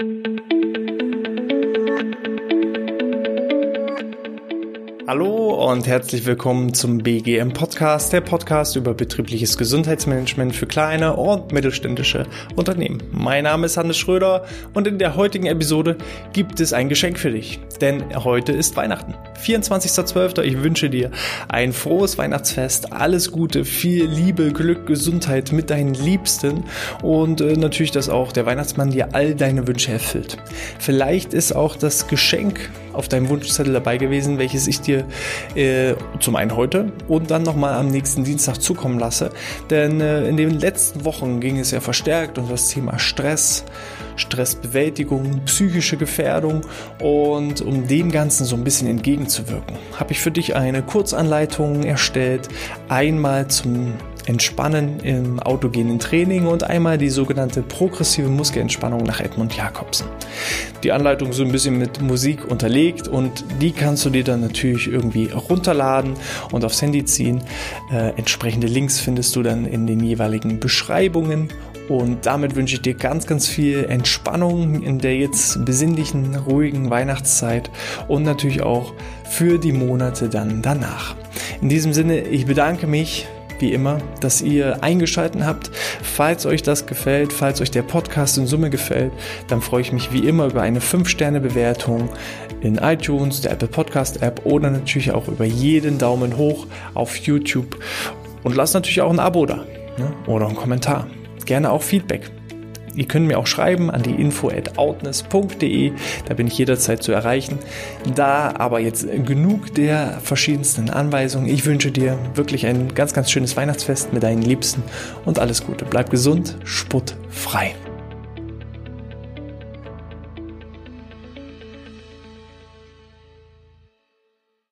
thank you Hallo und herzlich willkommen zum BGM Podcast, der Podcast über betriebliches Gesundheitsmanagement für kleine und mittelständische Unternehmen. Mein Name ist Hannes Schröder und in der heutigen Episode gibt es ein Geschenk für dich, denn heute ist Weihnachten. 24.12. Ich wünsche dir ein frohes Weihnachtsfest, alles Gute, viel Liebe, Glück, Gesundheit mit deinen Liebsten und äh, natürlich, dass auch der Weihnachtsmann dir all deine Wünsche erfüllt. Vielleicht ist auch das Geschenk auf deinem Wunschzettel dabei gewesen, welches ich dir äh, zum einen heute und dann nochmal am nächsten Dienstag zukommen lasse. Denn äh, in den letzten Wochen ging es ja verstärkt um das Thema Stress, Stressbewältigung, psychische Gefährdung und um dem Ganzen so ein bisschen entgegenzuwirken, habe ich für dich eine Kurzanleitung erstellt, einmal zum Entspannen im autogenen Training und einmal die sogenannte progressive Muskelentspannung nach Edmund Jakobsen. Die Anleitung so ein bisschen mit Musik unterlegt und die kannst du dir dann natürlich irgendwie runterladen und aufs Handy ziehen. Äh, entsprechende Links findest du dann in den jeweiligen Beschreibungen und damit wünsche ich dir ganz, ganz viel Entspannung in der jetzt besinnlichen, ruhigen Weihnachtszeit und natürlich auch für die Monate dann danach. In diesem Sinne, ich bedanke mich wie immer, dass ihr eingeschalten habt. Falls euch das gefällt, falls euch der Podcast in Summe gefällt, dann freue ich mich wie immer über eine 5-Sterne-Bewertung in iTunes, der Apple Podcast App oder natürlich auch über jeden Daumen hoch auf YouTube. Und lasst natürlich auch ein Abo da ne? oder einen Kommentar. Gerne auch Feedback. Ihr könnt mir auch schreiben an die info at outness.de, da bin ich jederzeit zu erreichen. Da aber jetzt genug der verschiedensten Anweisungen. Ich wünsche dir wirklich ein ganz, ganz schönes Weihnachtsfest mit deinen Liebsten und alles Gute. Bleib gesund, sputtfrei.